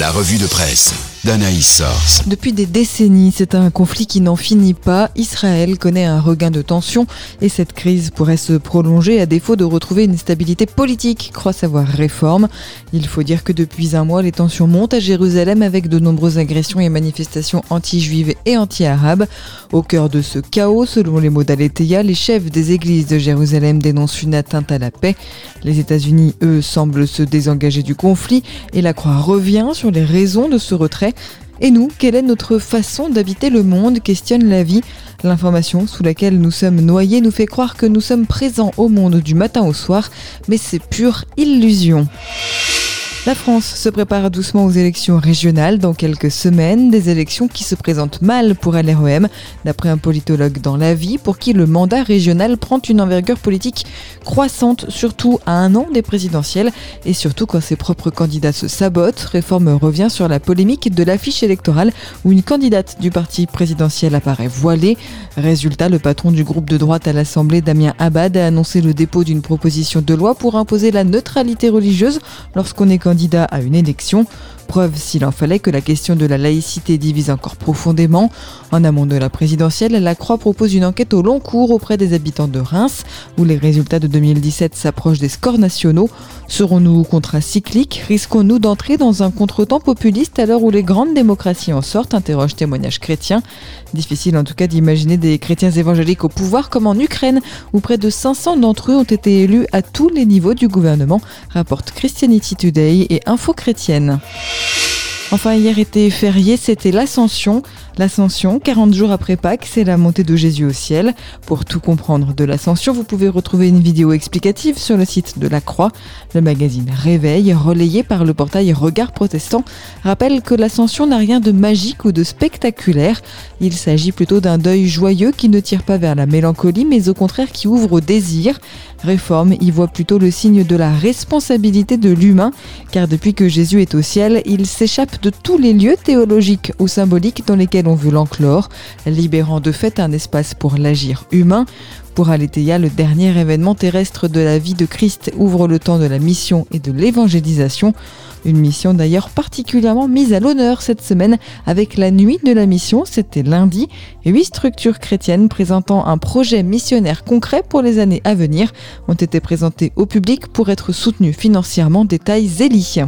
La revue de presse d'Anaïs Source. Depuis des décennies, c'est un conflit qui n'en finit pas. Israël connaît un regain de tension et cette crise pourrait se prolonger à défaut de retrouver une stabilité politique, croit savoir Réforme. Il faut dire que depuis un mois, les tensions montent à Jérusalem avec de nombreuses agressions et manifestations anti-juives et anti-arabes. Au cœur de ce chaos, selon les mots d'Aletheia, les chefs des églises de Jérusalem dénoncent une atteinte à la paix. Les États-Unis, eux, semblent se désengager du conflit et la croix revient sur les raisons de ce retrait. Et nous, quelle est notre façon d'habiter le monde questionne la vie. L'information sous laquelle nous sommes noyés nous fait croire que nous sommes présents au monde du matin au soir, mais c'est pure illusion. La France se prépare doucement aux élections régionales dans quelques semaines, des élections qui se présentent mal pour LREM, d'après un politologue dans la vie, pour qui le mandat régional prend une envergure politique croissante, surtout à un an des présidentielles, et surtout quand ses propres candidats se sabotent. Réforme revient sur la polémique de l'affiche électorale où une candidate du parti présidentiel apparaît voilée. Résultat, le patron du groupe de droite à l'Assemblée, Damien Abad, a annoncé le dépôt d'une proposition de loi pour imposer la neutralité religieuse lorsqu'on est candidat candidat à une élection. Preuve, s'il en fallait, que la question de la laïcité divise encore profondément. En amont de la présidentielle, la Croix propose une enquête au long cours auprès des habitants de Reims, où les résultats de 2017 s'approchent des scores nationaux. Serons-nous contracycliques Risquons-nous d'entrer dans un contretemps populiste à l'heure où les grandes démocraties en sortent? interroge témoignage chrétien. Difficile en tout cas d'imaginer des chrétiens évangéliques au pouvoir comme en Ukraine, où près de 500 d'entre eux ont été élus à tous les niveaux du gouvernement, rapporte Christianity Today et Info Chrétienne. Enfin, hier était férié, c'était l'Ascension. L'Ascension, 40 jours après Pâques, c'est la montée de Jésus au ciel. Pour tout comprendre de l'Ascension, vous pouvez retrouver une vidéo explicative sur le site de la Croix. Le magazine Réveil, relayé par le portail Regard Protestant, rappelle que l'Ascension n'a rien de magique ou de spectaculaire. Il s'agit plutôt d'un deuil joyeux qui ne tire pas vers la mélancolie, mais au contraire qui ouvre au désir. Réforme y voit plutôt le signe de la responsabilité de l'humain, car depuis que Jésus est au ciel, il s'échappe de tous les lieux théologiques ou symboliques dans lesquels on veut l'enclore, libérant de fait un espace pour l'agir humain. Pour Aletheia, le dernier événement terrestre de la vie de Christ ouvre le temps de la mission et de l'évangélisation. Une mission d'ailleurs particulièrement mise à l'honneur cette semaine avec la nuit de la mission, c'était lundi. Huit structures chrétiennes présentant un projet missionnaire concret pour les années à venir ont été présentées au public pour être soutenues financièrement. Détail Zélie.